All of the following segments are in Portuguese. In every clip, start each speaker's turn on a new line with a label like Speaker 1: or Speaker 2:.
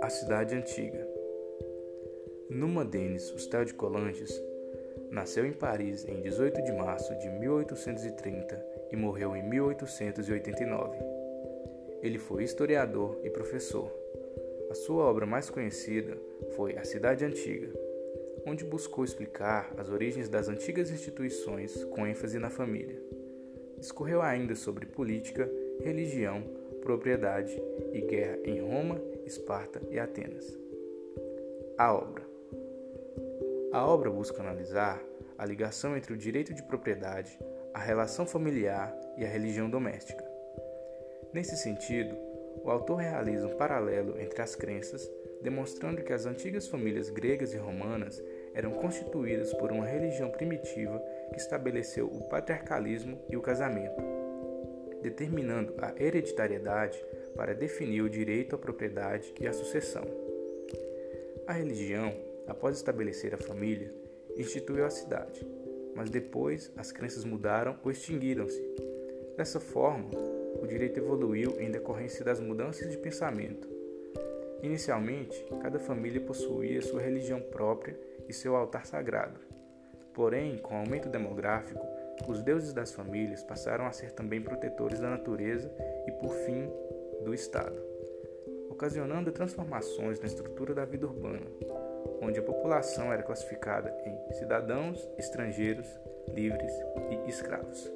Speaker 1: A Cidade Antiga Numa Denis Hustel de Colanges nasceu em Paris em 18 de março de 1830 e morreu em 1889. Ele foi historiador e professor. A sua obra mais conhecida foi A Cidade Antiga, onde buscou explicar as origens das antigas instituições com ênfase na família. Discorreu ainda sobre política, religião, propriedade e guerra em Roma, Esparta e Atenas. A obra. A obra busca analisar a ligação entre o direito de propriedade, a relação familiar e a religião doméstica. Nesse sentido, o autor realiza um paralelo entre as crenças, demonstrando que as antigas famílias gregas e romanas eram constituídas por uma religião primitiva que estabeleceu o patriarcalismo e o casamento, determinando a hereditariedade para definir o direito à propriedade e à sucessão. A religião, após estabelecer a família, instituiu a cidade, mas depois as crenças mudaram ou extinguiram-se. Dessa forma, o direito evoluiu em decorrência das mudanças de pensamento. Inicialmente, cada família possuía sua religião própria e seu altar sagrado. Porém, com o aumento demográfico, os deuses das famílias passaram a ser também protetores da natureza e, por fim, do Estado, ocasionando transformações na estrutura da vida urbana, onde a população era classificada em cidadãos, estrangeiros, livres e escravos.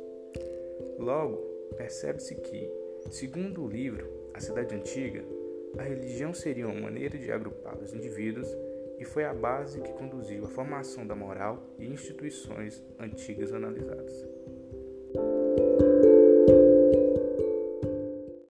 Speaker 1: Logo, percebe-se que, segundo o livro A Cidade Antiga, a religião seria uma maneira de agrupar os indivíduos e foi a base que conduziu à formação da moral e instituições antigas analisadas.